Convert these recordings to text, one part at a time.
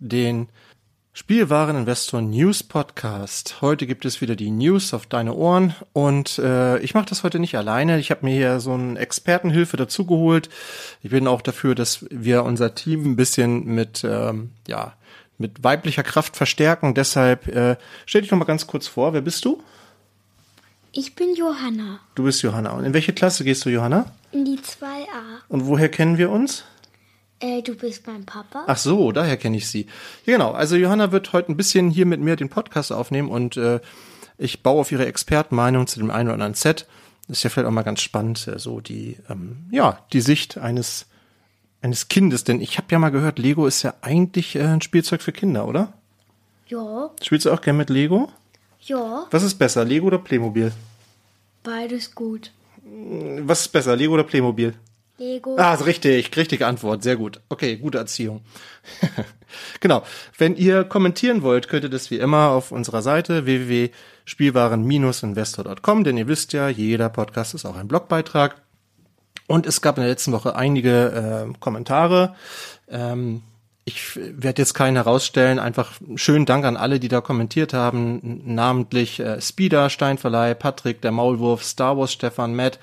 den Spielwareninvestor News Podcast. Heute gibt es wieder die News auf deine Ohren und äh, ich mache das heute nicht alleine. Ich habe mir hier so eine Expertenhilfe dazugeholt. Ich bin auch dafür, dass wir unser Team ein bisschen mit ähm, ja mit weiblicher Kraft verstärken. Deshalb äh, stell dich noch mal ganz kurz vor. Wer bist du? Ich bin Johanna. Du bist Johanna. Und in welche Klasse gehst du, Johanna? In die 2a. Und woher kennen wir uns? Äh, du bist mein Papa. Ach so, daher kenne ich sie. Ja, genau. Also Johanna wird heute ein bisschen hier mit mir den Podcast aufnehmen und äh, ich baue auf ihre Expertenmeinung zu dem einen oder anderen Set. Das ist ja vielleicht auch mal ganz spannend, äh, so die, ähm, ja, die Sicht eines eines Kindes. Denn ich habe ja mal gehört, Lego ist ja eigentlich äh, ein Spielzeug für Kinder, oder? Ja. Spielst du auch gern mit Lego? Ja. Was ist besser, Lego oder Playmobil? Beides gut. Was ist besser, Lego oder Playmobil? Lego. Ah, richtig, richtige Antwort, sehr gut. Okay, gute Erziehung. genau. Wenn ihr kommentieren wollt, könnt ihr das wie immer auf unserer Seite www.spielwaren-investor.com, denn ihr wisst ja, jeder Podcast ist auch ein Blogbeitrag. Und es gab in der letzten Woche einige äh, Kommentare. Ähm, ich werde jetzt keinen herausstellen. Einfach schönen Dank an alle, die da kommentiert haben. Namentlich äh, Speeder, Steinverleih, Patrick, der Maulwurf, Star Wars, Stefan, Matt,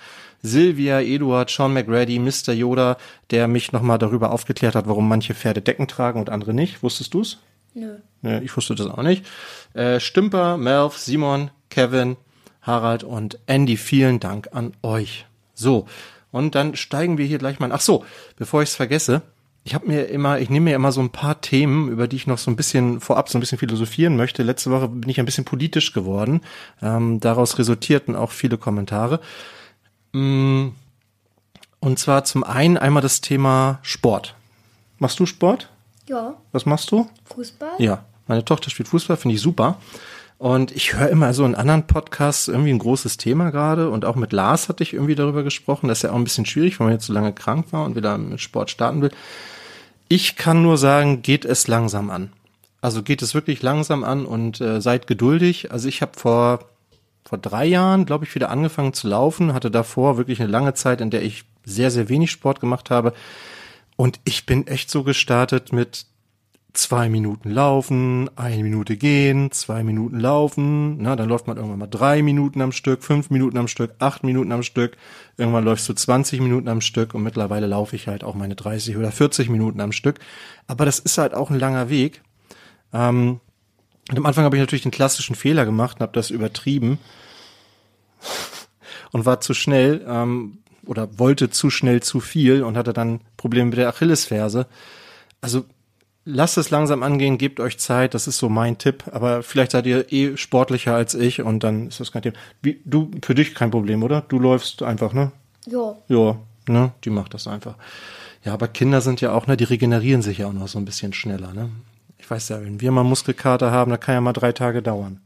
Sylvia, Eduard, Sean McReady, Mr. Yoda, der mich nochmal darüber aufgeklärt hat, warum manche Pferde Decken tragen und andere nicht. Wusstest du's? Nö. Ja, ich wusste das auch nicht. Äh, Stümper, Melv, Simon, Kevin, Harald und Andy, vielen Dank an euch. So, und dann steigen wir hier gleich mal. Ach so, bevor ich es vergesse, ich habe mir immer, ich nehme mir immer so ein paar Themen, über die ich noch so ein bisschen vorab so ein bisschen philosophieren möchte. Letzte Woche bin ich ein bisschen politisch geworden. Ähm, daraus resultierten auch viele Kommentare. Mm, Und zwar zum einen einmal das Thema Sport. Machst du Sport? Ja. Was machst du? Fußball? Ja, meine Tochter spielt Fußball, finde ich super. Und ich höre immer so in anderen Podcasts irgendwie ein großes Thema gerade. Und auch mit Lars hatte ich irgendwie darüber gesprochen. Das ist ja auch ein bisschen schwierig, weil man jetzt so lange krank war und wieder mit Sport starten will. Ich kann nur sagen, geht es langsam an. Also geht es wirklich langsam an und äh, seid geduldig. Also ich habe vor vor drei Jahren, glaube ich, wieder angefangen zu laufen, hatte davor wirklich eine lange Zeit, in der ich sehr, sehr wenig Sport gemacht habe. Und ich bin echt so gestartet mit zwei Minuten laufen, eine Minute gehen, zwei Minuten laufen, na, dann läuft man irgendwann mal drei Minuten am Stück, fünf Minuten am Stück, acht Minuten am Stück, irgendwann läufst du 20 Minuten am Stück und mittlerweile laufe ich halt auch meine 30 oder 40 Minuten am Stück. Aber das ist halt auch ein langer Weg. Ähm, und am Anfang habe ich natürlich den klassischen Fehler gemacht und habe das übertrieben und war zu schnell ähm, oder wollte zu schnell zu viel und hatte dann Probleme mit der Achillesferse. Also lasst es langsam angehen, gebt euch Zeit, das ist so mein Tipp, aber vielleicht seid ihr eh sportlicher als ich und dann ist das kein Thema. Wie, du, für dich kein Problem, oder? Du läufst einfach, ne? Ja. Ja, ne? Die macht das einfach. Ja, aber Kinder sind ja auch, ne, die regenerieren sich ja auch noch so ein bisschen schneller, ne? Ich weiß ja, wenn wir mal Muskelkater haben, da kann ja mal drei Tage dauern.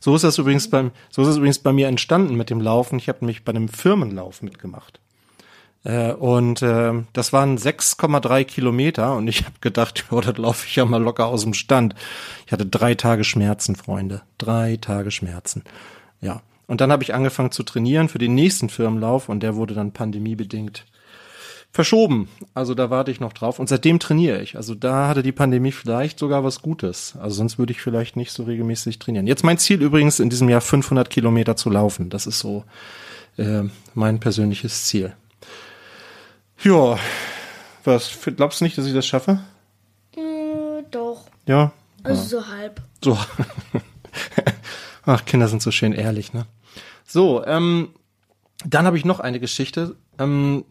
So ist das übrigens beim, so ist es übrigens bei mir entstanden mit dem Laufen. Ich habe nämlich bei einem Firmenlauf mitgemacht. Äh, und äh, das waren 6,3 Kilometer und ich habe gedacht, ja, das laufe ich ja mal locker aus dem Stand. Ich hatte drei Tage Schmerzen, Freunde. Drei Tage Schmerzen. Ja. Und dann habe ich angefangen zu trainieren für den nächsten Firmenlauf und der wurde dann pandemiebedingt verschoben. Also da warte ich noch drauf und seitdem trainiere ich. Also da hatte die Pandemie vielleicht sogar was Gutes. Also sonst würde ich vielleicht nicht so regelmäßig trainieren. Jetzt mein Ziel übrigens in diesem Jahr 500 Kilometer zu laufen. Das ist so äh, mein persönliches Ziel. Ja, was glaubst du nicht, dass ich das schaffe? Äh, doch. Ja. Also so halb. So. Ach, Kinder sind so schön ehrlich, ne? So, ähm, dann habe ich noch eine Geschichte. Ähm,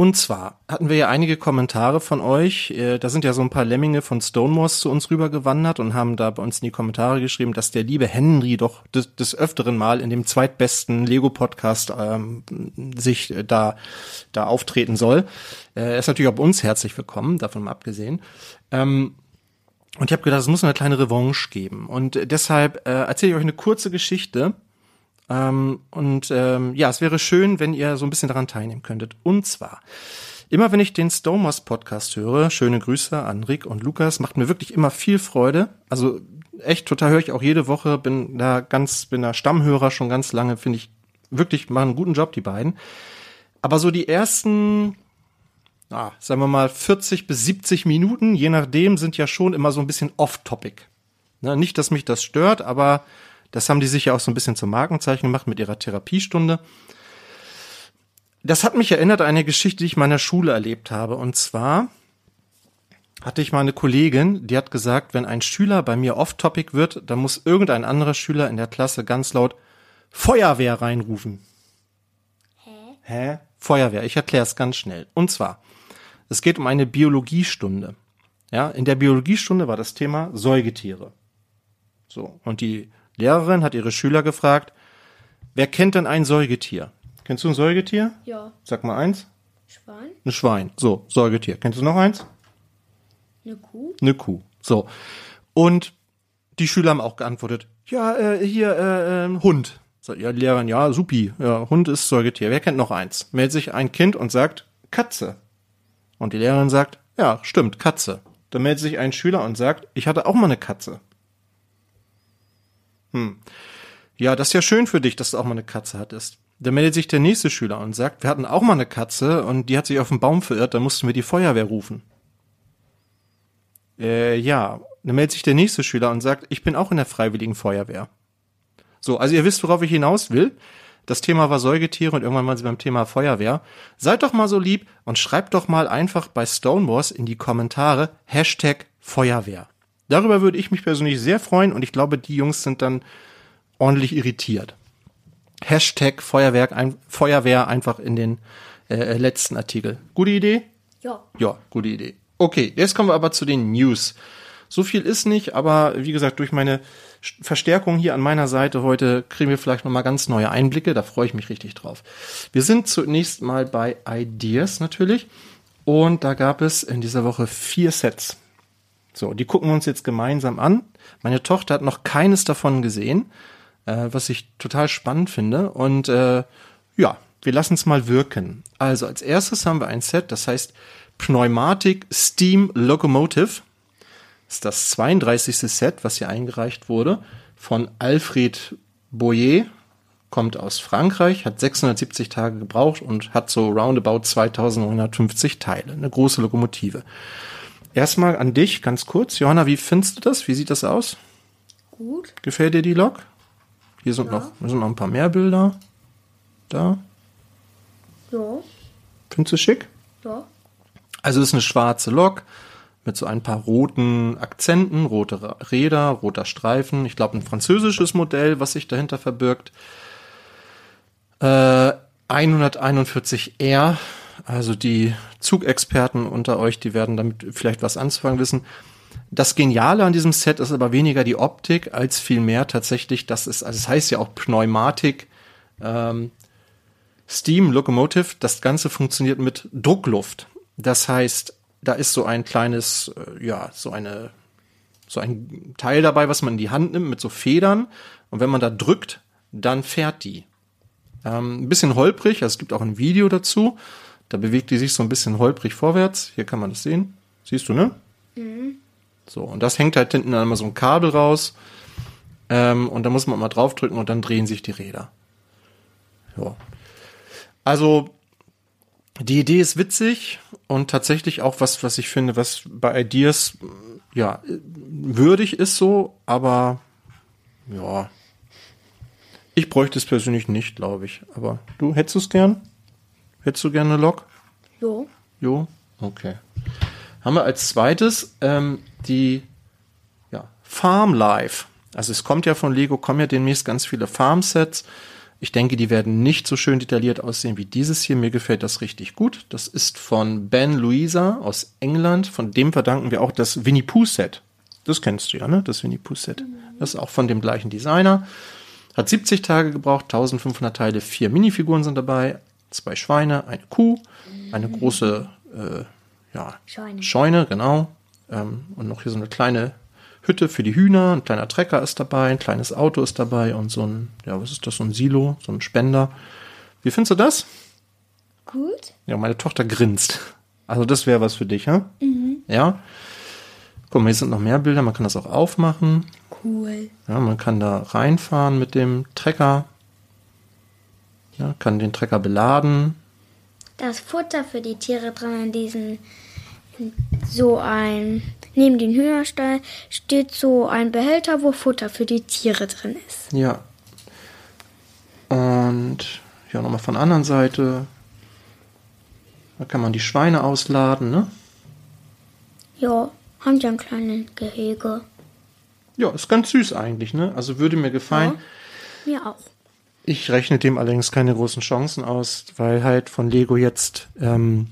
und zwar hatten wir ja einige Kommentare von euch. Äh, da sind ja so ein paar Lemminge von Stonemoors zu uns rübergewandert und haben da bei uns in die Kommentare geschrieben, dass der liebe Henry doch des, des öfteren Mal in dem zweitbesten Lego-Podcast ähm, sich äh, da, da auftreten soll. Äh, er ist natürlich auch bei uns herzlich willkommen, davon mal abgesehen. Ähm, und ich habe gedacht, es muss eine kleine Revanche geben. Und deshalb äh, erzähle ich euch eine kurze Geschichte. Ähm, und ähm, ja, es wäre schön, wenn ihr so ein bisschen daran teilnehmen könntet. Und zwar, immer wenn ich den Stomos Podcast höre, schöne Grüße an Rick und Lukas, macht mir wirklich immer viel Freude. Also echt total höre ich auch jede Woche, bin da ganz, bin da Stammhörer schon ganz lange, finde ich wirklich, machen einen guten Job, die beiden. Aber so die ersten ah, sagen wir mal 40 bis 70 Minuten, je nachdem, sind ja schon immer so ein bisschen off-topic. Ne, nicht, dass mich das stört, aber das haben die sich ja auch so ein bisschen zum Markenzeichen gemacht mit ihrer Therapiestunde. Das hat mich erinnert an eine Geschichte, die ich in meiner Schule erlebt habe. Und zwar hatte ich mal eine Kollegin, die hat gesagt, wenn ein Schüler bei mir off-topic wird, dann muss irgendein anderer Schüler in der Klasse ganz laut Feuerwehr reinrufen. Hä? Hä? Feuerwehr. Ich erkläre es ganz schnell. Und zwar, es geht um eine Biologiestunde. Ja, in der Biologiestunde war das Thema Säugetiere. So. Und die Lehrerin hat ihre Schüler gefragt, wer kennt denn ein Säugetier? Kennst du ein Säugetier? Ja. Sag mal eins. Schwein? Ein Schwein. So, Säugetier. Kennst du noch eins? Eine Kuh? Eine Kuh. So. Und die Schüler haben auch geantwortet, ja, äh, hier, äh, äh, Hund. So, ja, die Lehrerin, ja, supi. Ja, Hund ist Säugetier. Wer kennt noch eins? Meldet sich ein Kind und sagt, Katze. Und die Lehrerin sagt, ja, stimmt, Katze. Dann meldet sich ein Schüler und sagt, ich hatte auch mal eine Katze. Hm. Ja, das ist ja schön für dich, dass du auch mal eine Katze hattest. Dann meldet sich der nächste Schüler und sagt, wir hatten auch mal eine Katze und die hat sich auf den Baum verirrt, dann mussten wir die Feuerwehr rufen. Äh, ja. Dann meldet sich der nächste Schüler und sagt, ich bin auch in der Freiwilligen Feuerwehr. So, also ihr wisst, worauf ich hinaus will. Das Thema war Säugetiere und irgendwann mal sie beim Thema Feuerwehr. Seid doch mal so lieb und schreibt doch mal einfach bei Stonewalls in die Kommentare Hashtag Feuerwehr. Darüber würde ich mich persönlich sehr freuen und ich glaube, die Jungs sind dann ordentlich irritiert. Hashtag Feuerwerk, ein, Feuerwehr einfach in den äh, letzten Artikel. Gute Idee? Ja. Ja, gute Idee. Okay, jetzt kommen wir aber zu den News. So viel ist nicht, aber wie gesagt, durch meine Verstärkung hier an meiner Seite heute kriegen wir vielleicht nochmal ganz neue Einblicke. Da freue ich mich richtig drauf. Wir sind zunächst mal bei Ideas natürlich. Und da gab es in dieser Woche vier Sets. So, die gucken wir uns jetzt gemeinsam an. Meine Tochter hat noch keines davon gesehen, äh, was ich total spannend finde. Und äh, ja, wir lassen es mal wirken. Also als erstes haben wir ein Set, das heißt Pneumatic Steam Locomotive. Das ist das 32. Set, was hier eingereicht wurde, von Alfred Boyer. Kommt aus Frankreich, hat 670 Tage gebraucht und hat so roundabout 2950 Teile. Eine große Lokomotive. Erstmal an dich, ganz kurz. Johanna, wie findest du das? Wie sieht das aus? Gut. Gefällt dir die Lok? Hier sind, noch, hier sind noch ein paar mehr Bilder. Da. Ja. Findest du schick? Ja. Also es ist eine schwarze Lok mit so ein paar roten Akzenten, rote Räder, roter Streifen. Ich glaube ein französisches Modell, was sich dahinter verbirgt. Äh, 141R, also die Zugexperten unter euch, die werden damit vielleicht was anzufangen wissen. Das Geniale an diesem Set ist aber weniger die Optik als vielmehr tatsächlich, das ist, also es heißt ja auch Pneumatik, ähm, Steam Locomotive, das Ganze funktioniert mit Druckluft. Das heißt, da ist so ein kleines, äh, ja, so eine, so ein Teil dabei, was man in die Hand nimmt mit so Federn. Und wenn man da drückt, dann fährt die. Ähm, ein bisschen holprig, also es gibt auch ein Video dazu. Da bewegt die sich so ein bisschen holprig vorwärts. Hier kann man das sehen. Siehst du, ne? So, und das hängt halt hinten dann immer so ein Kabel raus. Ähm, und da muss man mal draufdrücken und dann drehen sich die Räder. Ja. Also, die Idee ist witzig und tatsächlich auch was, was ich finde, was bei Ideas, ja, würdig ist so, aber, ja. Ich bräuchte es persönlich nicht, glaube ich. Aber du, hättest es gern? Hättest du gerne Lok? Jo. Jo, okay. Haben wir als zweites ähm, die ja, Farm Life. Also es kommt ja von Lego, kommen ja demnächst ganz viele Farm-Sets. Ich denke, die werden nicht so schön detailliert aussehen wie dieses hier. Mir gefällt das richtig gut. Das ist von Ben Louisa aus England. Von dem verdanken wir auch das Winnie Pooh Set. Das kennst du ja, ne? Das Winnie Pooh Set. Das ist auch von dem gleichen Designer. Hat 70 Tage gebraucht, 1500 Teile, vier Minifiguren sind dabei, zwei Schweine, eine Kuh, eine große äh, ja, Scheune. Scheune, genau. Ähm, und noch hier so eine kleine Hütte für die Hühner, ein kleiner Trecker ist dabei, ein kleines Auto ist dabei und so ein, ja, was ist das, so ein Silo, so ein Spender. Wie findest du das? Gut. Ja, meine Tochter grinst. Also das wäre was für dich, hä? Ja. Guck mal, hier sind noch mehr Bilder, man kann das auch aufmachen. Cool. Ja, man kann da reinfahren mit dem Trecker. Ja, kann den Trecker beladen. Das Futter für die Tiere drin in diesen so ein neben den Hühnerstall steht so ein Behälter, wo Futter für die Tiere drin ist. Ja. Und ja, nochmal von der anderen Seite. Da kann man die Schweine ausladen, ne? Ja, haben ja ein kleines Gehege. Ja, ist ganz süß eigentlich, ne? Also würde mir gefallen. Mir auch. Ich rechne dem allerdings keine großen Chancen aus, weil halt von Lego jetzt ähm,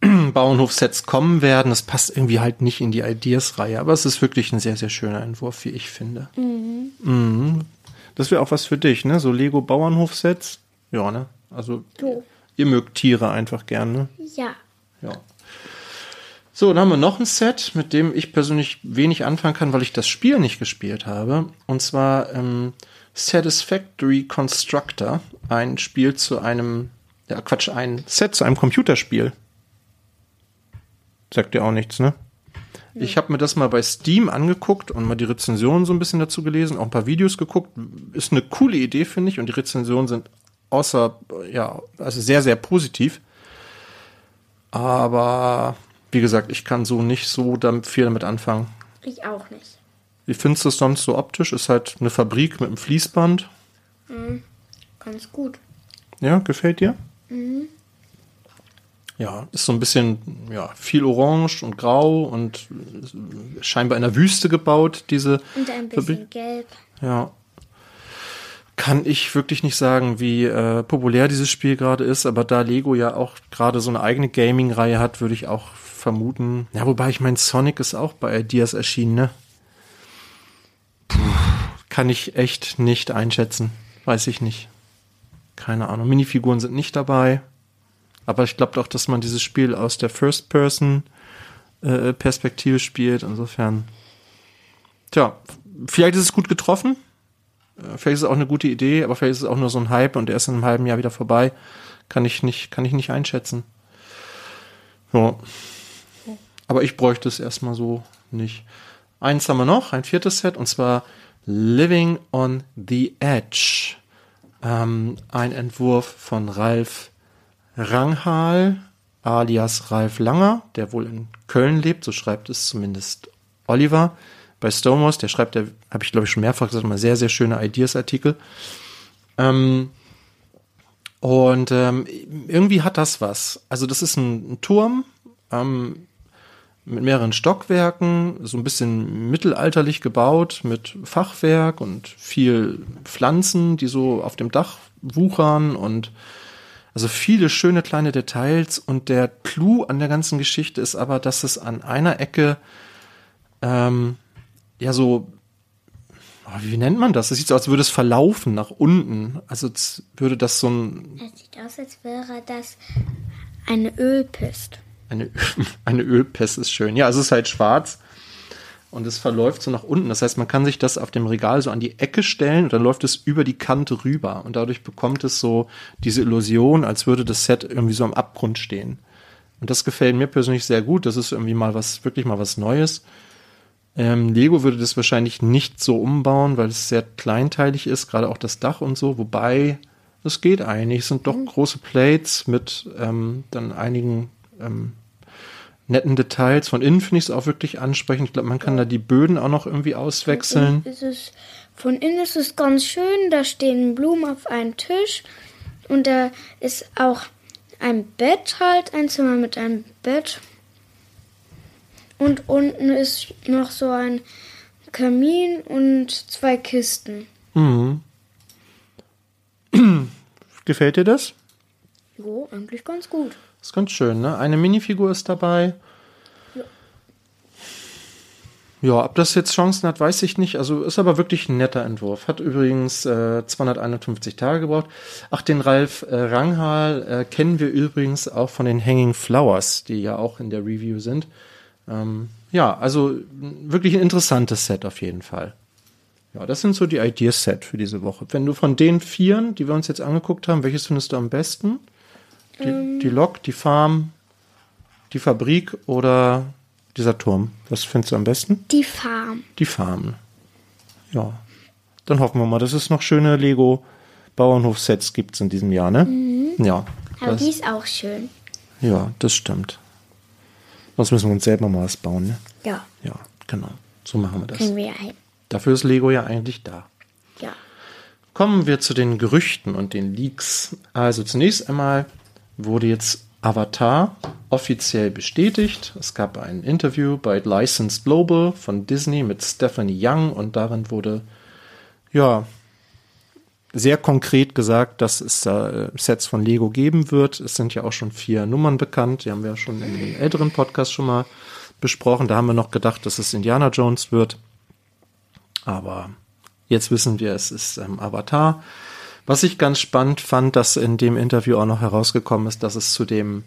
Bauernhofsets kommen werden. Das passt irgendwie halt nicht in die Ideas-Reihe, aber es ist wirklich ein sehr, sehr schöner Entwurf, wie ich finde. Mhm. Das wäre auch was für dich, ne? So Lego Bauernhofsets. Ja, ne? Also Jo. ihr mögt Tiere einfach gerne. Ja. Ja. So, dann haben wir noch ein Set, mit dem ich persönlich wenig anfangen kann, weil ich das Spiel nicht gespielt habe. Und zwar ähm, Satisfactory Constructor. Ein Spiel zu einem, ja Quatsch, ein Set zu einem Computerspiel. Sagt dir auch nichts, ne? Ich habe mir das mal bei Steam angeguckt und mal die Rezensionen so ein bisschen dazu gelesen, auch ein paar Videos geguckt. Ist eine coole Idee, finde ich, und die Rezensionen sind außer, ja, also sehr, sehr positiv. Aber wie gesagt, ich kann so nicht so damit, viel damit anfangen. Ich auch nicht. Wie findest du es sonst so optisch? Ist halt eine Fabrik mit einem Fließband. Ganz gut. Ja, gefällt dir? ja, ist so ein bisschen, ja, viel orange und grau und scheinbar in der Wüste gebaut, diese. Und ein bisschen gelb. Ja. Kann ich wirklich nicht sagen, wie äh, populär dieses Spiel gerade ist, aber da Lego ja auch gerade so eine eigene Gaming-Reihe hat, würde ich auch vermuten. Ja, wobei ich mein Sonic ist auch bei Ideas erschienen, ne? Puh, kann ich echt nicht einschätzen. Weiß ich nicht. Keine Ahnung. Minifiguren sind nicht dabei. Aber ich glaube doch, dass man dieses Spiel aus der First-Person-Perspektive spielt. Insofern. Tja, vielleicht ist es gut getroffen. Äh, vielleicht ist es auch eine gute Idee, aber vielleicht ist es auch nur so ein Hype und er ist in einem halben Jahr wieder vorbei. Kann ich nicht, kann ich nicht einschätzen. Ja. Aber ich bräuchte es erstmal so nicht. Eins haben wir noch, ein viertes Set, und zwar Living on the Edge. Ähm, ein Entwurf von Ralf Ranghal alias Ralf Langer, der wohl in Köln lebt, so schreibt es zumindest Oliver. Bei Stomos, der schreibt, der habe ich glaube ich schon mehrfach gesagt, mal sehr, sehr schöne Ideas-Artikel. Ähm, und ähm, irgendwie hat das was. Also das ist ein, ein Turm ähm, mit mehreren Stockwerken, so ein bisschen mittelalterlich gebaut, mit Fachwerk und viel Pflanzen, die so auf dem Dach wuchern und also viele schöne kleine Details und der Clou an der ganzen Geschichte ist aber, dass es an einer Ecke ähm, ja so oh, wie nennt man das? Es sieht so aus, als würde es verlaufen nach unten. Also als würde das so ein. Es sieht aus, als wäre das eine Ölpist. Eine, eine Ölpest ist schön. Ja, es ist halt schwarz und es verläuft so nach unten. Das heißt, man kann sich das auf dem Regal so an die Ecke stellen und dann läuft es über die Kante rüber und dadurch bekommt es so diese Illusion, als würde das Set irgendwie so am Abgrund stehen. Und das gefällt mir persönlich sehr gut. Das ist irgendwie mal was, wirklich mal was Neues. Ähm, Lego würde das wahrscheinlich nicht so umbauen, weil es sehr kleinteilig ist, gerade auch das Dach und so. Wobei, es geht eigentlich. Es sind doch große Plates mit ähm, dann einigen ähm, netten Details. Von innen finde ich es auch wirklich ansprechend. Ich glaube, man kann da die Böden auch noch irgendwie auswechseln. Ist es, von innen ist es ganz schön. Da stehen Blumen auf einem Tisch. Und da ist auch ein Bett halt, ein Zimmer mit einem Bett. Und unten ist noch so ein Kamin und zwei Kisten. Mhm. Gefällt dir das? Jo, eigentlich ganz gut. Ist ganz schön, ne? Eine Minifigur ist dabei. Ja. Ja, ob das jetzt Chancen hat, weiß ich nicht. Also ist aber wirklich ein netter Entwurf. Hat übrigens äh, 251 Tage gebraucht. Ach, den Ralf äh, Ranghal äh, kennen wir übrigens auch von den Hanging Flowers, die ja auch in der Review sind. Ähm, ja, also wirklich ein interessantes Set auf jeden Fall. Ja, das sind so die Ideas-Set für diese Woche. Wenn du von den vieren, die wir uns jetzt angeguckt haben, welches findest du am besten? Die, die Lok, die Farm, die Fabrik oder dieser Turm? Was findest du am besten? Die Farm. Die Farm. Ja. Dann hoffen wir mal, dass es noch schöne Lego Bauernhof-Sets gibt in diesem Jahr, ne? Ja. Aber Das, die ist auch schön. ja, das stimmt. Sonst müssen wir uns selber mal was bauen, ne? Ja, Ja, genau. So machen wir das. kriegen wir ein. Dafür ist Lego ja eigentlich da. Ja. Kommen wir zu den Gerüchten und den Leaks. Also zunächst einmal wurde jetzt Avatar offiziell bestätigt. Es gab ein Interview bei Licensed Global von Disney mit Stephanie Young und darin wurde ja sehr konkret gesagt, dass es äh, Sets von Lego geben wird. Es sind ja auch schon vier Nummern bekannt. Die haben wir ja schon in den älteren Podcast schon mal besprochen. Da haben wir noch gedacht, dass es Indiana Jones wird. Aber jetzt wissen wir, es ist ähm, Avatar. Was ich ganz spannend fand, dass in dem Interview auch noch herausgekommen ist, dass es zu dem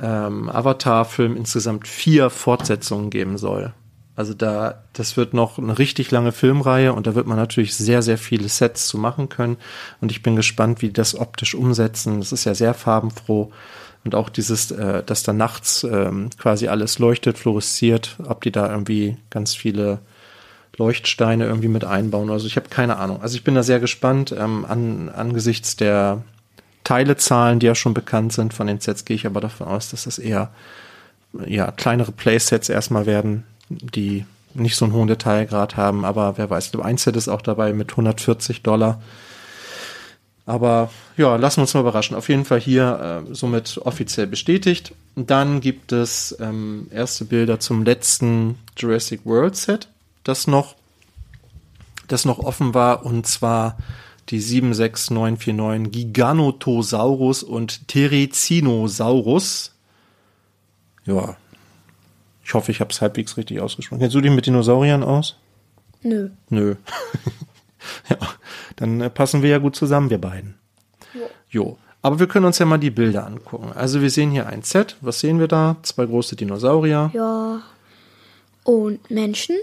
ähm, Avatar-Film insgesamt vier Fortsetzungen geben soll. Also da, das wird noch eine richtig lange Filmreihe und da wird man natürlich sehr, sehr viele Sets zu machen können. Und ich bin gespannt, wie die das optisch umsetzen. Das ist ja sehr farbenfroh. Und auch dieses, äh, dass da nachts ähm, quasi alles leuchtet, fluoresziert, ob die da irgendwie ganz viele Leuchtsteine irgendwie mit einbauen. Also ich habe keine Ahnung. Also ich bin da sehr gespannt. Ähm, an, angesichts der Teilezahlen, die ja schon bekannt sind von den Sets, gehe ich aber davon aus, dass das eher ja, kleinere Playsets erstmal werden, die nicht so einen hohen Detailgrad haben, aber wer weiß, ein Set ist auch dabei mit 140 Dollar. Aber ja, lassen wir uns mal überraschen. Auf jeden Fall hier äh, somit offiziell bestätigt. Dann gibt es ähm, erste Bilder zum letzten Jurassic World Set, das noch, das noch offen war, und zwar die 76949 Giganotosaurus und Terizinosaurus. Ja, ich hoffe, ich habe es halbwegs richtig ausgesprochen. Kennst du dich mit Dinosauriern aus? Nö. Nö. ja, dann äh, passen wir ja gut zusammen, wir beiden. Jo. Jo. Aber wir können uns ja mal die Bilder angucken. Also wir sehen hier ein Set. Was sehen wir da? Zwei große Dinosaurier. Ja. Und Menschen?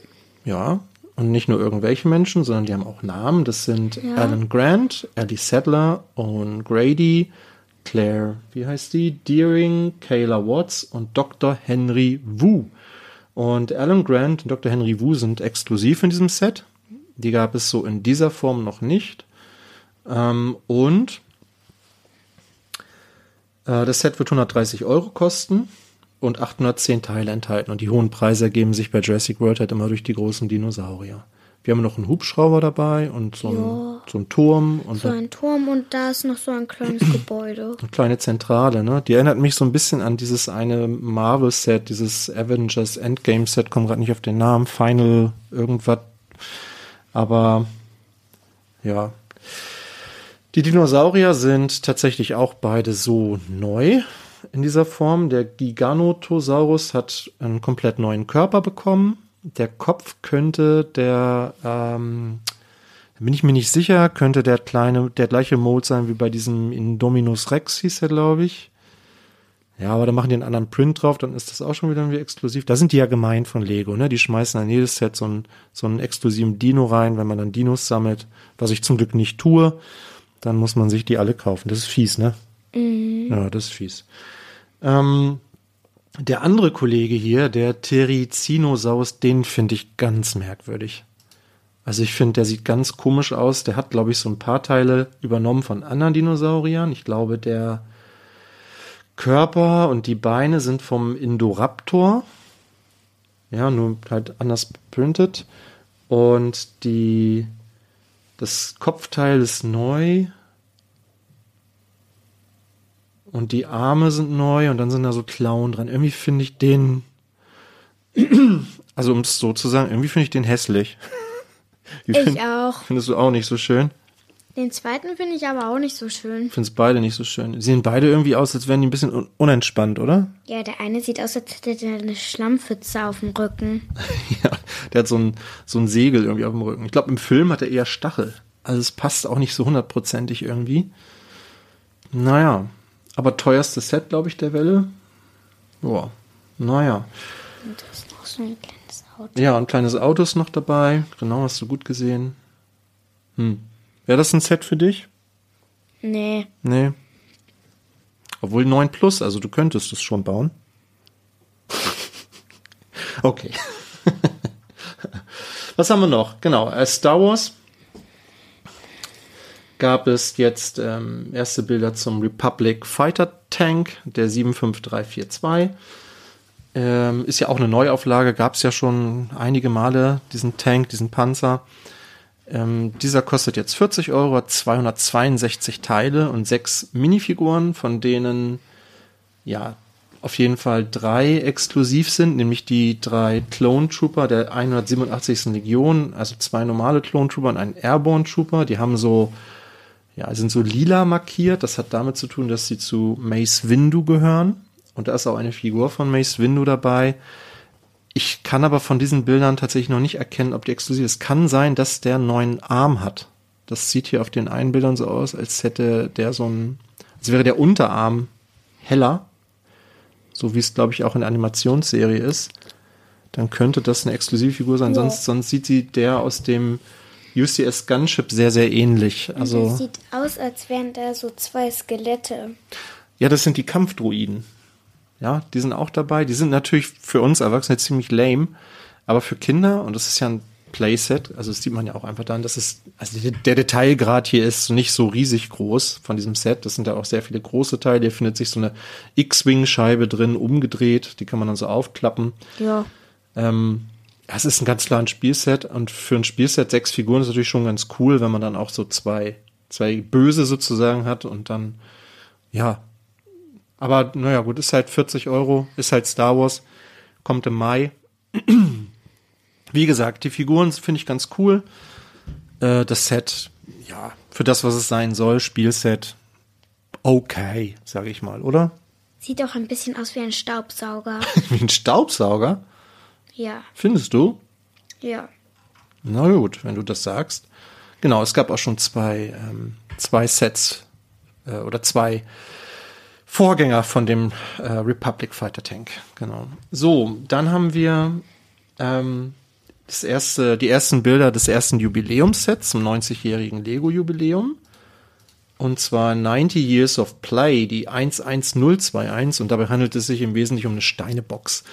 Ja. Und nicht nur irgendwelche Menschen, sondern die haben auch Namen. Das sind Alan Grant, Ellie Sadler, Owen Grady, Claire, wie heißt die? Deering, Kayla Watts und Dr. Henry Wu. Und Alan Grant und Dr. Henry Wu sind exklusiv in diesem Set. Die gab es so in dieser Form noch nicht. Ähm, und äh, das Set wird 130 Euro kosten und 810 Teile enthalten. Und die hohen Preise ergeben sich bei Jurassic World halt immer durch die großen Dinosaurier. Wir haben noch einen Hubschrauber dabei und so, ein, so einen Turm und So ein Turm und da ist noch so ein kleines Gebäude. eine kleine Zentrale, ne? Die erinnert mich so ein bisschen an dieses eine Marvel-Set, dieses Avengers Endgame-Set, komme gerade nicht auf den Namen, Final irgendwas. Aber ja. Die Dinosaurier sind tatsächlich auch beide so neu in dieser Form. Der Giganotosaurus hat einen komplett neuen Körper bekommen. Der Kopf könnte der, ähm, bin ich mir nicht sicher, könnte der kleine, der gleiche Mold sein wie bei diesem Indominus Rex, hieß er, glaube ich. Ja, aber da machen die einen anderen Print drauf, dann ist das auch schon wieder irgendwie exklusiv. Da sind die ja gemein von Lego, ne? Die schmeißen an jedes Set so einen, so einen exklusiven Dino rein, wenn man dann Dinos sammelt, was ich zum Glück nicht tue, dann muss man sich die alle kaufen. Das ist fies, ne? Ja, das ist fies. Ähm, der andere Kollege hier, der Terizinosaurus, den finde ich ganz merkwürdig. Also ich finde, der sieht ganz komisch aus. Der hat, glaube ich, so ein paar Teile übernommen von anderen Dinosauriern. Ich glaube, der Körper und die Beine sind vom Indoraptor. Ja, nur halt anders geprintet. Und die, das Kopfteil ist neu. Und die Arme sind neu und dann sind da so Klauen dran. Irgendwie finde ich den, also um es so zu sagen, irgendwie finde ich den hässlich. Ich find- auch. Findest du auch nicht so schön? Den zweiten finde ich aber auch nicht so schön. Findest beide nicht so schön. Sie sehen beide irgendwie aus, als wären die ein bisschen un unentspannt, oder? Ja, der eine sieht aus, als hätte er eine Schlammpfütze auf dem Rücken. Ja, der hat so ein, so ein Segel irgendwie auf dem Rücken. Ich glaube, im Film hat er eher Stachel. Also es passt auch nicht so hundertprozentig irgendwie. Naja, aber teuerstes Set, glaube ich, der Welle. Boah, naja. Und da ist noch so ein kleines Auto. Ja, ein kleines Auto ist noch dabei. Genau, hast du gut gesehen. Hm. Wäre das ein Set für dich? Nee. Nee. Obwohl 9 Plus, also du könntest es schon bauen. Okay. Was haben wir noch? Genau, äh, Star Wars gab es jetzt ähm, erste Bilder zum Republic Fighter Tank, der 75342. Ähm, ist ja auch eine Neuauflage, gab es ja schon einige Male, diesen Tank, diesen Panzer. Ähm, dieser kostet jetzt 40 Euro, hat 262 Teile und sechs Minifiguren, von denen ja auf jeden Fall drei exklusiv sind, nämlich die drei Clone Trooper der 187. Legion, also zwei normale Clone Trooper und einen Airborne Trooper. Die haben so, ja, sind so lila markiert. Das hat damit zu tun, dass sie zu Mace Windu gehören. Und da ist auch eine Figur von Mace Windu dabei. Ich kann aber von diesen Bildern tatsächlich noch nicht erkennen, ob die exklusiv ist. Es kann sein, dass der einen neuen Arm hat. Das sieht hier auf den einen Bildern so aus, als hätte der so ein, als wäre der Unterarm heller. So wie es, glaube ich, auch in der Animationsserie ist. Dann könnte das eine Exklusivfigur sein. Ja. Sonst, sonst sieht sie der aus dem UCS Gunship sehr, sehr ähnlich. Also, Das sieht aus, als wären da so zwei Skelette. ja, das sind die Kampfdruiden. Ja, die sind auch dabei. Die sind natürlich für uns Erwachsene ziemlich lame, aber für Kinder, und das ist ja ein Playset, also das sieht man ja auch einfach dann, dass es, also der, Detailgrad hier ist nicht so riesig groß von diesem Set. Das sind ja auch sehr viele große Teile. Hier findet sich so eine X-Wing-Scheibe drin, umgedreht. Die kann man dann so aufklappen. Ja. Ähm, ja, es ist ein ganz klar ein Spielset und für ein Spielset sechs Figuren ist natürlich schon ganz cool, wenn man dann auch so zwei zwei Böse sozusagen hat und dann, ja. Aber naja, gut, ist halt 40 Euro, ist halt Star Wars, kommt im Mai. Wie gesagt, die Figuren finde ich ganz cool. Äh, das Set, ja, für das, was es sein soll, Spielset, okay, sage ich mal, oder? Sieht auch ein bisschen aus wie ein Staubsauger. Wie ein Staubsauger, ja, findest du? ja. Na gut, wenn du das sagst. Genau, es gab auch schon zwei, ähm, zwei Sets äh, oder zwei Vorgänger von dem äh, Republic Fighter Tank. Genau. So, dann haben wir ähm, das erste, die ersten Bilder des ersten Jubiläumssets zum 90-jährigen Lego-Jubiläum. Und zwar 90 Years of Play, die 11021. Und dabei handelt es sich im Wesentlichen um eine Steinebox.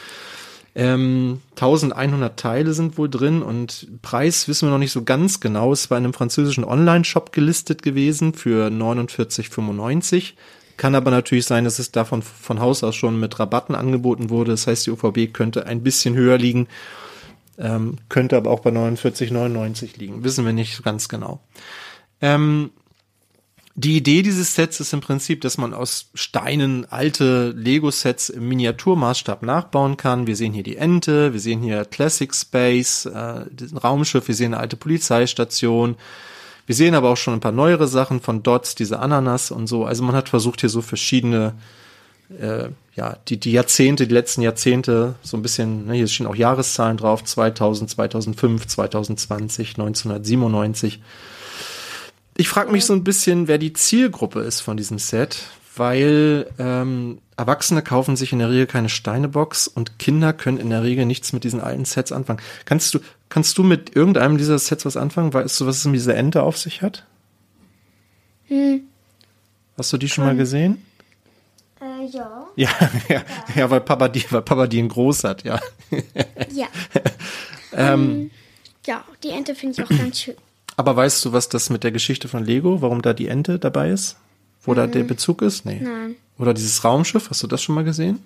Ähm, 1100 Teile sind wohl drin und Preis wissen wir noch nicht so ganz genau. Es war in einem französischen Online-Shop gelistet gewesen für 49,95. Kann aber natürlich sein, dass es davon von Haus aus schon mit Rabatten angeboten wurde. Das heißt, die UVB könnte ein bisschen höher liegen, ähm, könnte aber auch bei 49,99 liegen. Wissen wir nicht ganz genau. Ähm, die Idee dieses Sets ist im Prinzip, dass man aus Steinen alte Lego-Sets im Miniaturmaßstab nachbauen kann. Wir sehen hier die Ente, wir sehen hier Classic Space, äh, diesen Raumschiff, wir sehen eine alte Polizeistation. Wir sehen aber auch schon ein paar neuere Sachen von Dots, diese Ananas und so. Also man hat versucht hier so verschiedene, äh, ja, die, die Jahrzehnte, die letzten Jahrzehnte, so ein bisschen, ne, hier stehen auch Jahreszahlen drauf, 2000, 2005, 2020, 1997. Ich frage mich so ein bisschen, wer die Zielgruppe ist von diesem Set, weil ähm, Erwachsene kaufen sich in der Regel keine Steinebox und Kinder können in der Regel nichts mit diesen alten Sets anfangen. Kannst du, kannst du mit irgendeinem dieser Sets was anfangen? Weißt du, was es mit dieser Ente auf sich hat? Hm, Hast du die schon mal gesehen? äh, ja. Ja, ja, ja, weil Papa die, weil Papa die in groß hat, ja. Ja. Ähm, Ja, die Ente finde ich auch ganz schön. Aber weißt du, was das mit der Geschichte von Lego, warum da die Ente dabei ist? Wo da der Bezug ist? Nee. Nein. Oder dieses Raumschiff, hast du das schon mal gesehen?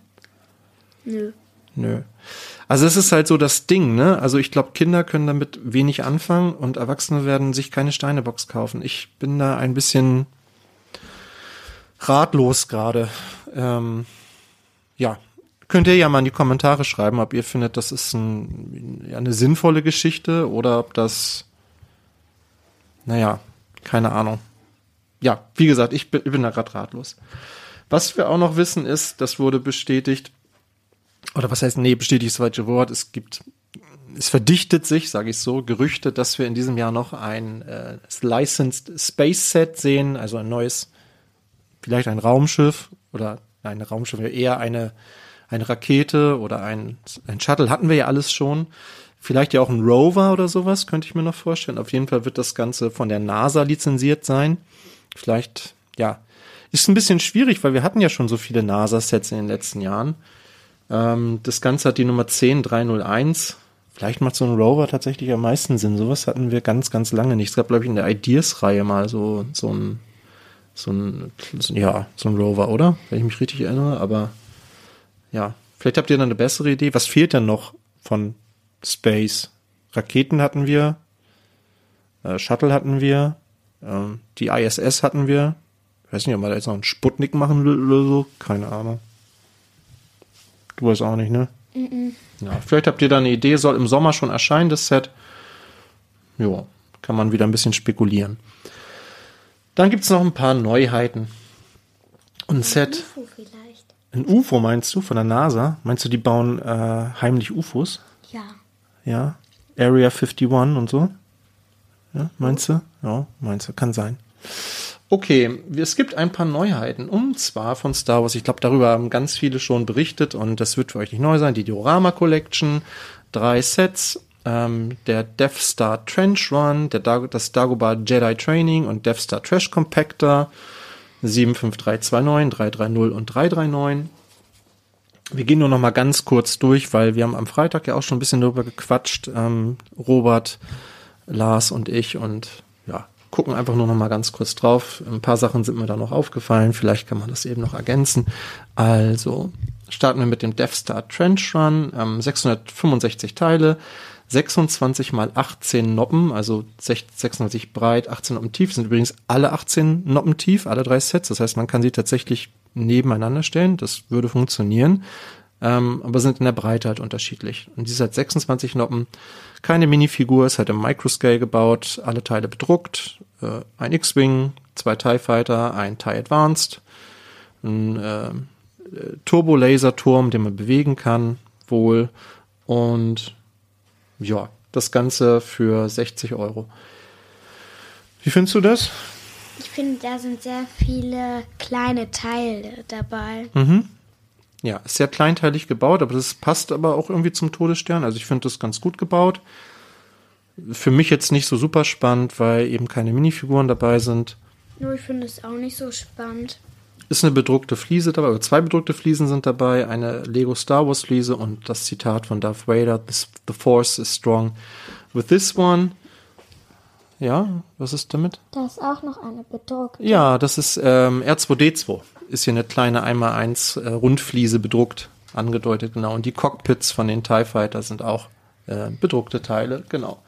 Nö. Nö. Also es ist halt so das Ding, ne? Also ich glaube, Kinder können damit wenig anfangen und Erwachsene werden sich keine Steinebox kaufen. Ich bin da ein bisschen ratlos gerade. Ähm, ja, könnt ihr ja mal in die Kommentare schreiben, ob ihr findet, das ist ein, eine sinnvolle Geschichte oder ob das, naja, keine Ahnung. Ja, wie gesagt, ich bin, ich bin da gerade ratlos. Was wir auch noch wissen ist, das wurde bestätigt, oder was heißt, nee, bestätigt ist das falsche Wort, es gibt, es verdichtet sich, sage ich so, Gerüchte, dass wir in diesem Jahr noch ein äh, Licensed Space Set sehen, also ein neues, vielleicht ein Raumschiff oder nein, ein Raumschiff, eher eine, eine Rakete oder ein, ein Shuttle hatten wir ja alles schon. Vielleicht ja auch ein Rover oder sowas, könnte ich mir noch vorstellen. Auf jeden Fall wird das Ganze von der NASA lizenziert sein. Vielleicht, ja, ist ein bisschen schwierig, weil wir hatten ja schon so viele NASA-Sets in den letzten Jahren. Ähm, das Ganze hat die Nummer 10301. Vielleicht macht so ein Rover tatsächlich am meisten Sinn. Sowas hatten wir ganz, ganz lange nicht. Es gab, glaube ich, in der Ideas-Reihe mal so, so ein, so ein, ja, so ein Rover, oder? Wenn ich mich richtig erinnere, aber ja, vielleicht habt ihr dann eine bessere Idee. Was fehlt denn noch von Space? Raketen hatten wir, äh, Shuttle hatten wir, ähm, die ISS hatten wir. Ich weiß nicht, ob wir da jetzt noch einen Sputnik machen will oder so. Keine Ahnung. Du weißt auch nicht, ne? Ja, vielleicht habt ihr da eine Idee. Soll im Sommer schon erscheinen, das Set. Ja, kann man wieder ein bisschen spekulieren. Dann gibt's noch ein paar Neuheiten. Und ein Set. UFO vielleicht. Ein UFO meinst du von der NASA? Meinst du, die bauen äh, heimlich UFOs? Ja. Ja. Area 51 und so? Ja, meinst du? Ja, meinst du? Kann sein. Okay, es gibt ein paar Neuheiten. Und zwar von Star Wars. Ich glaube, darüber haben ganz viele schon berichtet und das wird für euch nicht neu sein. Die Diorama Collection, drei Sets, ähm, der Death Star Trench Run, der Dag das Dagobah Jedi Training und Death Star Trash Compactor, 75329, 330 und 339. Wir gehen nur noch mal ganz kurz durch, weil wir haben am Freitag ja auch schon ein bisschen darüber gequatscht, ähm, Robert, Lars und ich und ja, gucken einfach nur noch mal ganz kurz drauf. Ein paar Sachen sind mir da noch aufgefallen, vielleicht kann man das eben noch ergänzen. Also starten wir mit dem Death Star Trench Run, ähm, 665 Teile, 26 mal 18 Noppen, also 26 breit, 18 Noppen tief, sind übrigens alle 18 Noppen tief, alle drei Sets. Das heißt, man kann sie tatsächlich nebeneinander stellen. Das würde funktionieren. Ähm, aber sind in der Breite halt unterschiedlich. Und die ist halt 26 Noppen. Keine Minifigur, ist halt im Microscale gebaut, alle Teile bedruckt. Äh, ein X-Wing, zwei TIE Fighter, ein TIE Advanced, ein äh, Turbo-Laser-Turm, den man bewegen kann, wohl. Und ja, das Ganze für 60 Euro. Wie findest du das? Ich finde, da sind sehr viele kleine Teile dabei. Mhm. Ja, ist sehr kleinteilig gebaut, aber das passt aber auch irgendwie zum Todesstern. Also ich finde das ganz gut gebaut. Für mich jetzt nicht so super spannend, weil eben keine Minifiguren dabei sind. Nur ich finde es auch nicht so spannend. Ist eine bedruckte Fliese dabei, oder zwei bedruckte Fliesen sind dabei, eine Lego Star Wars Fliese und das Zitat von Darth Vader, The Force is strong. With this one, ja, was ist damit? Da ist auch noch eine bedruckte. Ja, das ist ähm, R2D2. Ist hier eine kleine 1x1 äh, Rundfliese bedruckt, angedeutet, genau. Und die Cockpits von den TIE Fighter sind auch äh, bedruckte Teile, genau.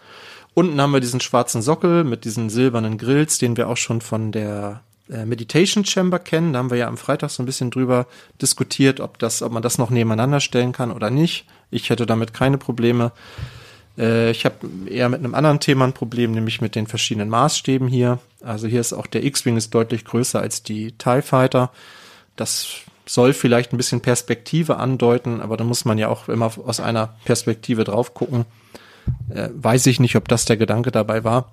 Unten haben wir diesen schwarzen Sockel mit diesen silbernen Grills, den wir auch schon von der äh, Meditation Chamber kennen. Da haben wir ja am Freitag so ein bisschen drüber diskutiert, ob das, ob man das noch nebeneinander stellen kann oder nicht. Ich hätte damit keine Probleme. Äh, ich habe eher mit einem anderen Thema ein Problem, nämlich mit den verschiedenen Maßstäben hier. Also hier ist auch der X-Wing ist deutlich größer als die TIE Fighter. Das soll vielleicht ein bisschen Perspektive andeuten, aber da muss man ja auch immer aus einer Perspektive drauf gucken. Äh, weiß ich nicht, ob das der Gedanke dabei war.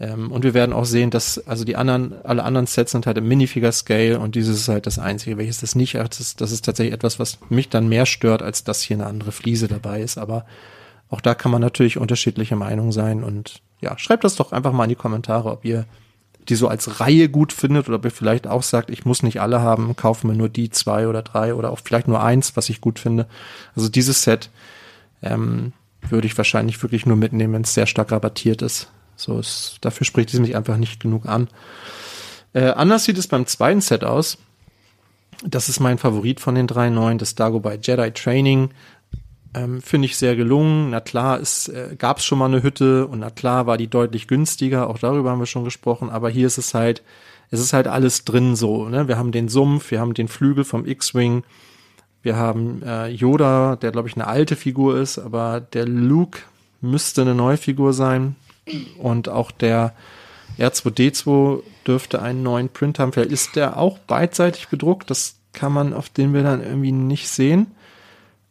Ähm, und wir werden auch sehen, dass also die anderen, alle anderen Sets sind halt im Minifigure-Scale und dieses ist halt das einzige, welches das nicht hat. Das das ist tatsächlich etwas, was mich dann mehr stört, als dass hier eine andere Fliese dabei ist. Aber auch da kann man natürlich unterschiedliche Meinungen sein und ja, schreibt das doch einfach mal in die Kommentare, ob ihr die so als Reihe gut findet oder ob ihr vielleicht auch sagt, ich muss nicht alle haben, kaufen mir nur die zwei oder drei oder auch vielleicht nur eins, was ich gut finde. Also dieses Set ähm, würde ich wahrscheinlich wirklich nur mitnehmen, wenn es sehr stark rabattiert ist. So ist, dafür spricht es mich einfach nicht genug an. Äh, anders sieht es beim zweiten Set aus. Das ist mein Favorit von den drei neuen, das Dagobah Jedi Training. Ähm, Finde ich sehr gelungen. Na klar, es äh, gab es schon mal eine Hütte und na klar war die deutlich günstiger. Auch darüber haben wir schon gesprochen. Aber hier ist es halt, es ist halt alles drin so. Ne? Wir haben den Sumpf, wir haben den Flügel vom X-Wing, wir haben äh, Yoda, der glaube ich eine alte Figur ist, aber der Luke müsste eine neue Figur sein. Und auch der R2D2 dürfte einen neuen Print haben. Vielleicht ist der auch beidseitig bedruckt. Das kann man auf den Bildern irgendwie nicht sehen.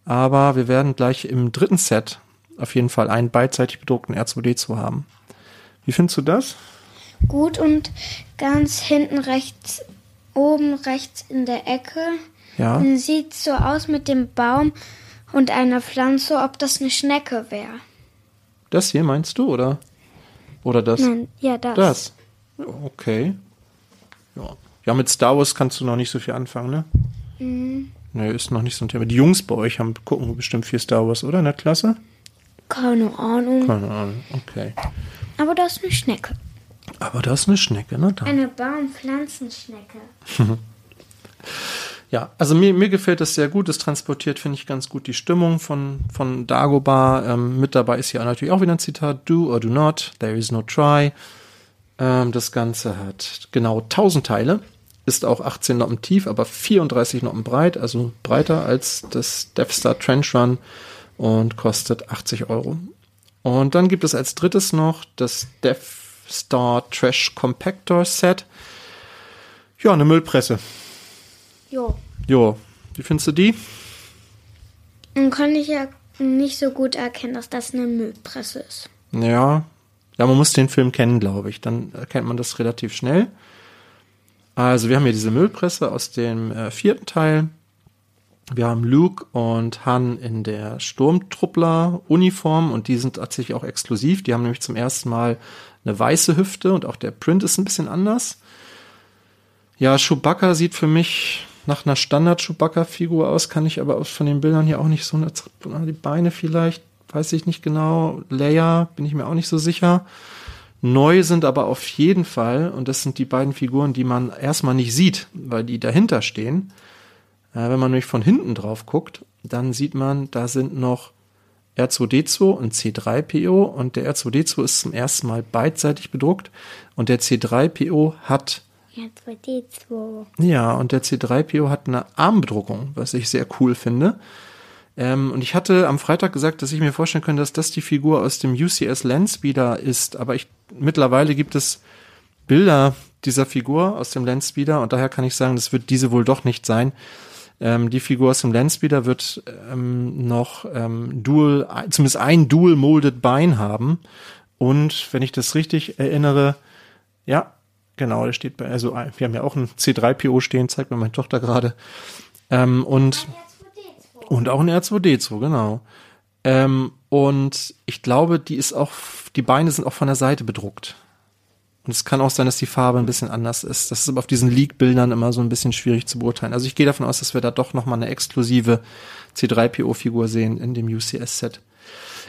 Aber wir werden gleich im dritten Set auf jeden Fall einen beidseitig bedruckten R2D2 haben. Wie findest du das? Gut und ganz hinten rechts, oben rechts in der Ecke. Ja. Sieht so aus mit dem Baum und einer Pflanze, ob das eine Schnecke wäre. Das hier meinst du, oder? Oder das? Nein, ja, das. Das. Okay. Ja. Ja, mit Star Wars kannst du noch nicht so viel anfangen, ne? Mhm. Ne, ist noch nicht so ein Thema. Die Jungs bei euch haben gucken bestimmt viel Star Wars, oder? In der Klasse? Keine Ahnung. Keine Ahnung. Okay. Aber das ist eine Schnecke. Aber das ist eine Schnecke, ne? Da. Eine Baumpflanzenschnecke. Ja, also mir, mir gefällt das sehr gut. Es transportiert, finde ich, ganz gut die Stimmung von, von Dagobah. Ähm, mit dabei ist hier natürlich auch wieder ein Zitat. Do or do not, there is no try. Ähm, das Ganze hat genau 1000 Teile. Ist auch 18 Noppen tief, aber 34 Noppen breit, also breiter als das Death Star Trench Run und kostet 80 Euro. Und dann gibt es als drittes noch das Death Star Trash Compactor Set. Ja, eine Müllpresse. Jo. Jo, wie findest du die? Dann kann ich ja nicht so gut erkennen, dass das eine Müllpresse ist. Ja, ja, man muss den Film kennen, glaube ich. Dann erkennt man das relativ schnell. Also wir haben hier diese Müllpresse aus dem äh, vierten Teil. Wir haben Luke und Han in der Sturmtruppler-Uniform und die sind tatsächlich auch exklusiv. Die haben nämlich zum ersten Mal eine weiße Hüfte und auch der Print ist ein bisschen anders. Ja, Chewbacca sieht für mich nach einer Standard-Chewbacca-Figur aus, kann ich aber von den Bildern hier auch nicht so, die Beine vielleicht, weiß ich nicht genau. Leia, bin ich mir auch nicht so sicher. Neu sind aber auf jeden Fall, und das sind die beiden Figuren, die man erstmal nicht sieht, weil die dahinter stehen. Äh, wenn man nämlich von hinten drauf guckt, dann sieht man, da sind noch R2D2 und C3PO und der R2D2 ist zum ersten Mal beidseitig bedruckt und der C3PO hat R2D2. ja, und der C3PO hat eine Armbedruckung, was ich sehr cool finde. Ähm, und ich hatte am Freitag gesagt, dass ich mir vorstellen könnte, dass das die Figur aus dem UCS Landspeeder ist. Aber ich, mittlerweile gibt es Bilder dieser Figur aus dem Landspeeder und daher kann ich sagen, das wird diese wohl doch nicht sein. Ähm, die Figur aus dem Landspeeder wird ähm, noch ähm, Dual, zumindest ein Dual Molded Bein haben. Und wenn ich das richtig erinnere, ja, genau, der steht bei, also wir haben ja auch ein C3PO stehen, zeigt mir meine Tochter gerade. Ähm, und und auch ein R2D2, genau. Ähm, und ich glaube, die ist auch, die Beine sind auch von der Seite bedruckt. Und es kann auch sein, dass die Farbe ein bisschen anders ist. Das ist aber auf diesen Leak-Bildern immer so ein bisschen schwierig zu beurteilen. Also ich gehe davon aus, dass wir da doch nochmal eine exklusive C3PO-Figur sehen in dem UCS-Set.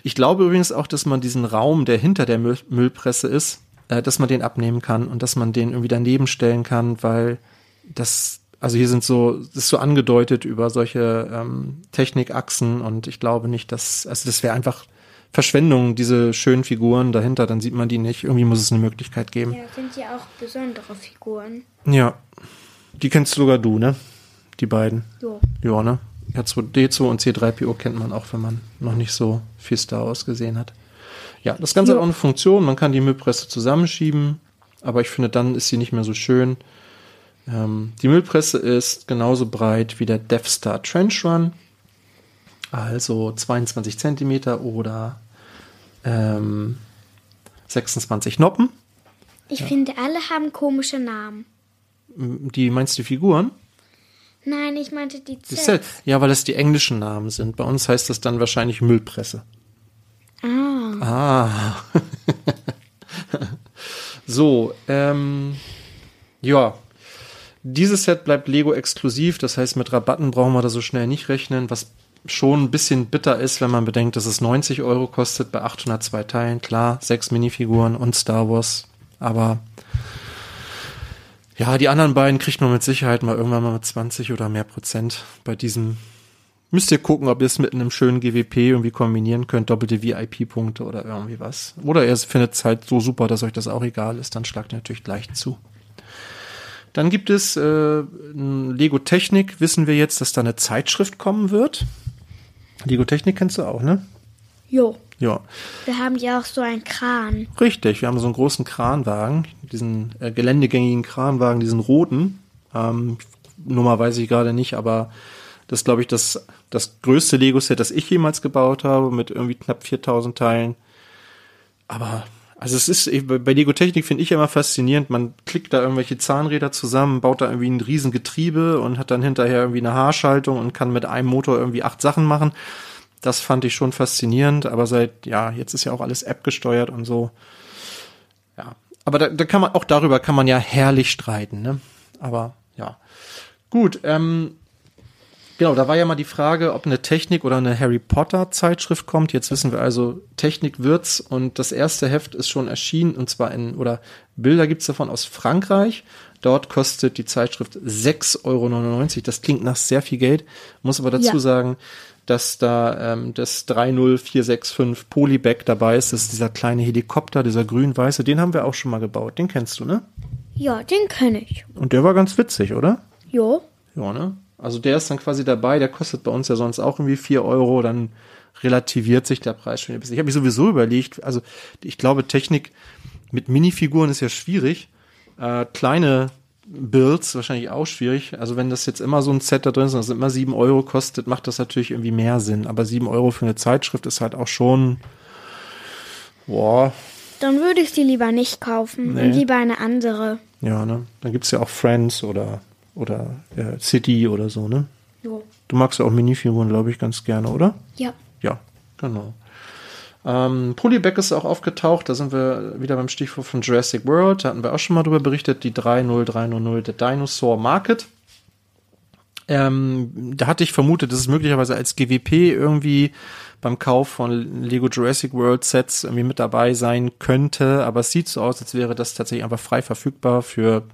Ich glaube übrigens auch, dass man diesen Raum, der hinter der Müll Müllpresse ist, äh, dass man den abnehmen kann und dass man den irgendwie daneben stellen kann, weil das also hier sind so, das ist so angedeutet über solche ähm, Technikachsen und ich glaube nicht, dass, also das wäre einfach Verschwendung, diese schönen Figuren dahinter, dann sieht man die nicht. Irgendwie muss es eine Möglichkeit geben. Ja, sind ja auch besondere Figuren. Ja. Die kennst sogar du, ne? Die beiden. So. Ja, ne? R2D2 und C3PO kennt man auch, wenn man noch nicht so viel Star Wars gesehen hat. Ja, das Ganze Ja. hat auch eine Funktion. Man kann die Müllpresse zusammenschieben, aber ich finde, dann ist sie nicht mehr so schön. Ähm, die Müllpresse ist genauso breit wie der Death Star Trench Run, also 22 Zentimeter oder ähm, 26 Noppen. Ich finde, alle haben komische Namen. Die meinst du die Figuren? Nein, ich meinte die. Set. Ja, weil das die englischen Namen sind. Bei uns heißt das dann wahrscheinlich Müllpresse. Ah, Ah. so, ähm, ja. Dieses Set bleibt Lego exklusiv, das heißt, mit Rabatten brauchen wir da so schnell nicht rechnen, was schon ein bisschen bitter ist, wenn man bedenkt, dass es 90 Euro kostet bei 802 Teilen. Klar, sechs Minifiguren und Star Wars, aber ja, die anderen beiden kriegt man mit Sicherheit mal irgendwann mal mit 20 oder mehr Prozent bei diesem Müsst ihr gucken, ob ihr es mit einem schönen GWP irgendwie kombinieren könnt, doppelte VIP-Punkte oder irgendwie was. Oder ihr findet es halt so super, dass euch das auch egal ist, dann schlagt ihr natürlich gleich zu. Dann gibt es äh, Lego Technik, wissen wir jetzt, dass da eine Zeitschrift kommen wird. Lego Technik kennst du auch, ne? jo. Ja, Wir haben ja auch so einen Kran. richtig. Wir haben so einen großen Kranwagen, diesen äh, geländegängigen Kranwagen, diesen roten. Ähm, Nummer weiß ich gerade nicht, aber das ist, glaube ich, das, das größte Lego-Set, das ich jemals gebaut habe, mit irgendwie knapp 4000 Teilen. Aber, also es ist, bei Lego Technik finde ich immer faszinierend, man klickt da irgendwelche Zahnräder zusammen, baut da irgendwie ein riesen Getriebe und hat dann hinterher irgendwie eine Haarschaltung und kann mit einem Motor irgendwie acht Sachen machen. Das fand ich schon faszinierend, aber seit, ja, jetzt ist ja auch alles App gesteuert und so. Ja, aber da, da kann man, auch darüber kann man ja herrlich streiten, ne? Aber, ja. Gut, ähm, Genau, da war ja mal die Frage, ob eine Technik oder eine Harry Potter Zeitschrift kommt. Jetzt wissen wir also, Technik wird's und das erste Heft ist schon erschienen und zwar in, oder Bilder gibt's davon aus Frankreich. Dort kostet die Zeitschrift 6,99 Euro. Das klingt nach sehr viel Geld. Muss aber dazu Ja. sagen, dass da ähm, das 30465 Polybag dabei ist. Das ist dieser kleine Helikopter, dieser grün-weiße. Den haben wir auch schon mal gebaut. Den kennst du, ne? Ja, den kenne ich. Und der war ganz witzig, oder? Jo. Ja, ne? Also der ist dann quasi dabei, der kostet bei uns ja sonst auch irgendwie 4 Euro, dann relativiert sich der Preis schon ein bisschen. Ich habe mich sowieso überlegt, also ich glaube, Technik mit Minifiguren ist ja schwierig. Äh, kleine Builds wahrscheinlich auch schwierig. Also wenn das jetzt immer so ein Set da drin ist, das immer 7 Euro kostet, macht das natürlich irgendwie mehr Sinn. Aber 7 Euro für eine Zeitschrift ist halt auch schon, boah, Dann würde ich sie lieber nicht kaufen Nee. und lieber eine andere. ja, ne? Dann gibt's ja auch Friends oder, oder äh, City oder so, ne? Jo. Du magst ja auch Minifiguren, glaube ich, ganz gerne, oder? Ja. Ja, genau. Ähm, Polyback ist auch aufgetaucht, da sind wir wieder beim Stichwort von Jurassic World, da hatten wir auch schon mal drüber berichtet, die 30300, der Dinosaur Market. Ähm, da hatte ich vermutet, dass es möglicherweise als GWP irgendwie beim Kauf von Lego Jurassic World Sets irgendwie mit dabei sein könnte, aber es sieht so aus, als wäre das tatsächlich einfach frei verfügbar für,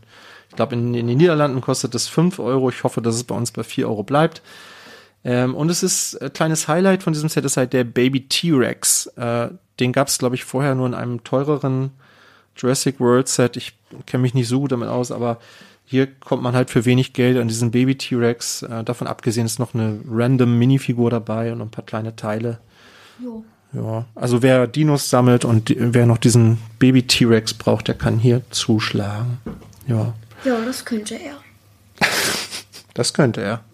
glaube, in, in den Niederlanden kostet es 5 Euro. Ich hoffe, dass es bei uns bei 4 Euro bleibt. Ähm, und es ist ein kleines Highlight von diesem Set ist halt der Baby T-Rex. Äh, den gab es, glaube ich, vorher nur in einem teureren Jurassic World Set. Ich kenne mich nicht so gut damit aus, aber hier kommt man halt für wenig Geld an diesen Baby T-Rex. Äh, davon abgesehen ist noch eine random Minifigur dabei und ein paar kleine Teile. Jo. Ja, also wer Dinos sammelt und wer noch diesen Baby T-Rex braucht, der kann hier zuschlagen. Ja, Ja, das könnte er. das könnte er.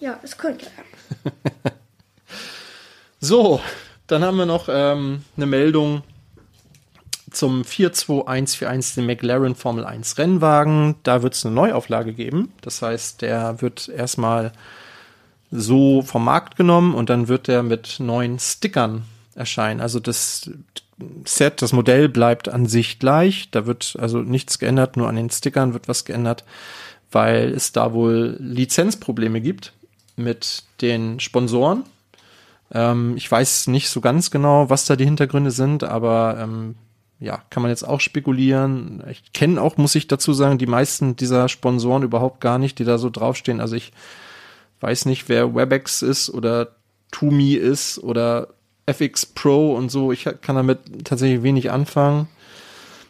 Ja, das könnte er. So, dann haben wir noch ähm, eine Meldung zum 42141, den McLaren Formel 1 Rennwagen. Da wird es eine Neuauflage geben. Das heißt, der wird erstmal so vom Markt genommen und dann wird der mit neuen Stickern erscheinen. Also das Set, das Modell bleibt an sich gleich. Da wird also nichts geändert, nur an den Stickern wird was geändert, weil es da wohl Lizenzprobleme gibt mit den Sponsoren. Ähm, ich weiß nicht so ganz genau, was da die Hintergründe sind, aber ähm, ja, kann man jetzt auch spekulieren. Ich kenne auch, muss ich dazu sagen, die meisten dieser Sponsoren überhaupt gar nicht, die da so draufstehen. Also ich weiß nicht, wer Webex ist oder Tumi ist oder FX Pro und so. Ich kann damit tatsächlich wenig anfangen.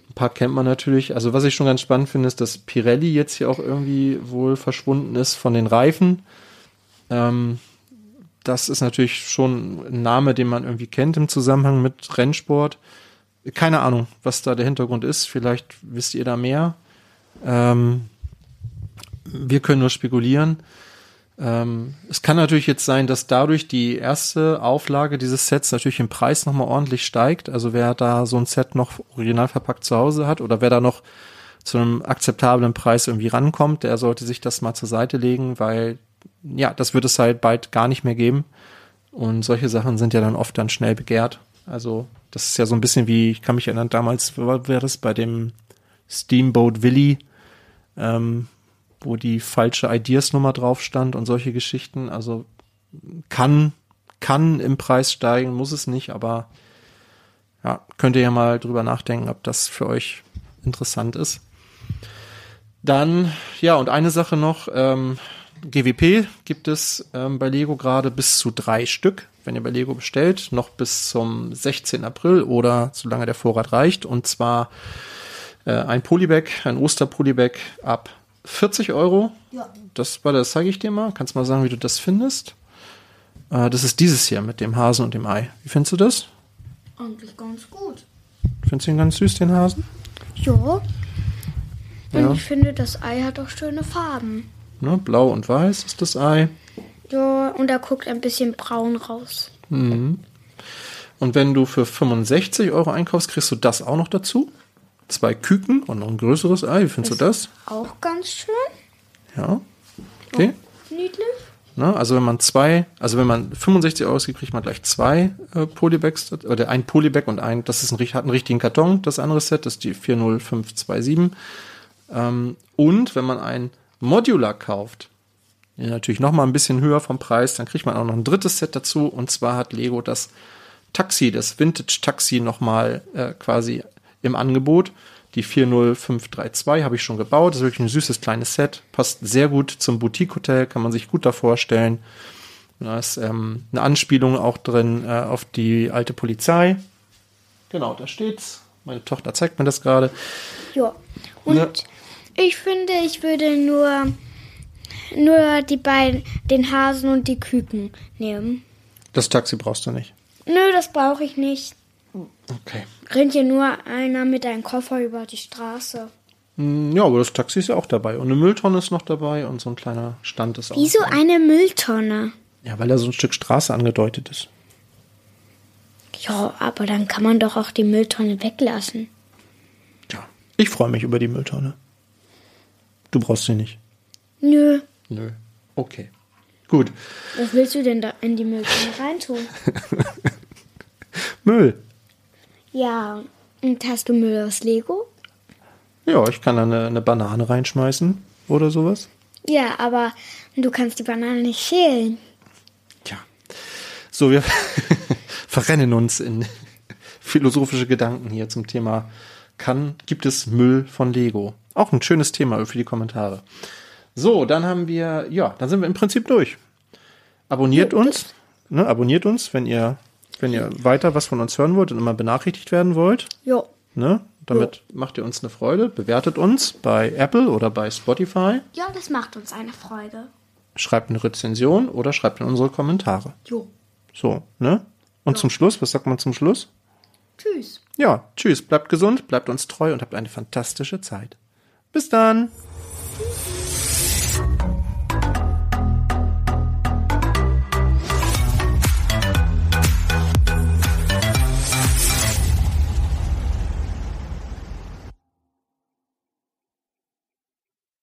Ein paar kennt man natürlich. Also was ich schon ganz spannend finde, ist, dass Pirelli jetzt hier auch irgendwie wohl verschwunden ist von den Reifen. Ähm, das ist natürlich schon ein Name, den man irgendwie kennt im Zusammenhang mit Rennsport. Keine Ahnung, was da der Hintergrund ist. Vielleicht wisst ihr da mehr. Ähm, wir können nur spekulieren. Ähm, es kann natürlich jetzt sein, dass dadurch die erste Auflage dieses Sets natürlich im Preis nochmal ordentlich steigt. Also wer da so ein Set noch original verpackt zu Hause hat oder wer da noch zu einem akzeptablen Preis irgendwie rankommt, der sollte sich das mal zur Seite legen, weil ja, das wird es halt bald gar nicht mehr geben. Und solche Sachen sind ja dann oft dann schnell begehrt. Also das ist ja so ein bisschen wie, ich kann mich erinnern, damals war, war das bei dem Steamboat Willy, ähm, wo die falsche Ideas-Nummer drauf stand und solche Geschichten. Also kann, kann im Preis steigen, muss es nicht, aber ja, könnt ihr ja mal drüber nachdenken, ob das für euch interessant ist. Dann, ja, und eine Sache noch, ähm, GWP gibt es ähm, bei Lego gerade bis zu drei Stück, wenn ihr bei Lego bestellt, noch bis zum 16. April oder solange der Vorrat reicht. Und zwar äh, ein Polybag, ein Osterpolybag ab 40 Euro. Ja. Das war das zeige ich dir mal. Kannst mal sagen, wie du das findest. Äh, das ist dieses hier mit dem Hasen und dem Ei. Wie findest du das? Eigentlich ganz gut. Findest du ihn ganz süß, den Hasen? Ja. Und Ja. ich finde, das Ei hat auch schöne Farben. Ne? Blau und weiß ist das Ei. Ja, und da guckt ein bisschen braun raus. Und wenn du für 65 Euro einkaufst, kriegst du das auch noch dazu. Zwei Küken und noch ein größeres Ei. Wie findest du das? Auch ganz schön. Ja. Okay. Niedlich. Ne? Also wenn man zwei, also wenn man 65 Euro ausgibt, kriegt man gleich zwei äh, Polybags, oder ein Polybag und ein, das ist ein, hat einen richtigen Karton, das andere Set, das ist die 40527. Ähm, und wenn man ein Modular kauft, ja, natürlich noch mal ein bisschen höher vom Preis, dann kriegt man auch noch ein drittes Set dazu und zwar hat Lego das Taxi, das Vintage Taxi noch mal äh, quasi im Angebot. Die 40532 habe ich schon gebaut. Das ist wirklich ein süßes kleines Set. Passt sehr gut zum Boutique-Hotel, kann man sich gut da vorstellen. Da ist ähm, eine Anspielung auch drin äh, auf die alte Polizei. Genau, da steht's. Meine Tochter zeigt mir das gerade. Ja. Und Ne? ich finde, ich würde nur, nur die beiden, den Hasen und die Küken nehmen. Das Taxi brauchst du nicht. Nö, das brauche ich nicht. Okay. Rennt hier nur einer mit einem Koffer über die Straße. Hm, Ja, aber das Taxi ist ja auch dabei. Und eine Mülltonne ist noch dabei und so ein kleiner Stand ist auch. Wieso dabei. eine Mülltonne? Ja, weil da so ein Stück Straße angedeutet ist. Ja, aber dann kann man doch auch die Mülltonne weglassen. Tja, ich freue mich über die Mülltonne. Du brauchst sie nicht. Nö. Nö. Okay. Gut. Was willst du denn da in die Mülltonne reintun? Müll. Ja, und hast du Müll aus Lego? Ja, ich kann da eine, eine Banane reinschmeißen oder sowas. Ja, aber du kannst die Banane nicht schälen. Tja. So, wir verrennen uns in philosophische Gedanken hier zum Thema kann, gibt es Müll von Lego? Auch ein schönes Thema für die Kommentare. So, dann haben wir, ja, dann sind wir im Prinzip durch. Abonniert Ja, uns, ne, abonniert uns, wenn ihr, wenn ihr weiter was von uns hören wollt und immer benachrichtigt werden wollt. Jo. Ne? Damit macht ihr uns eine Freude. Bewertet uns bei Apple oder bei Spotify. Ja, das macht uns eine Freude. Schreibt eine Rezension oder schreibt in unsere Kommentare. Jo. So, ne? Und zum Schluss, was sagt man zum Schluss? Tschüss. Ja, tschüss, bleibt gesund, bleibt uns treu und habt eine fantastische Zeit. Bis dann.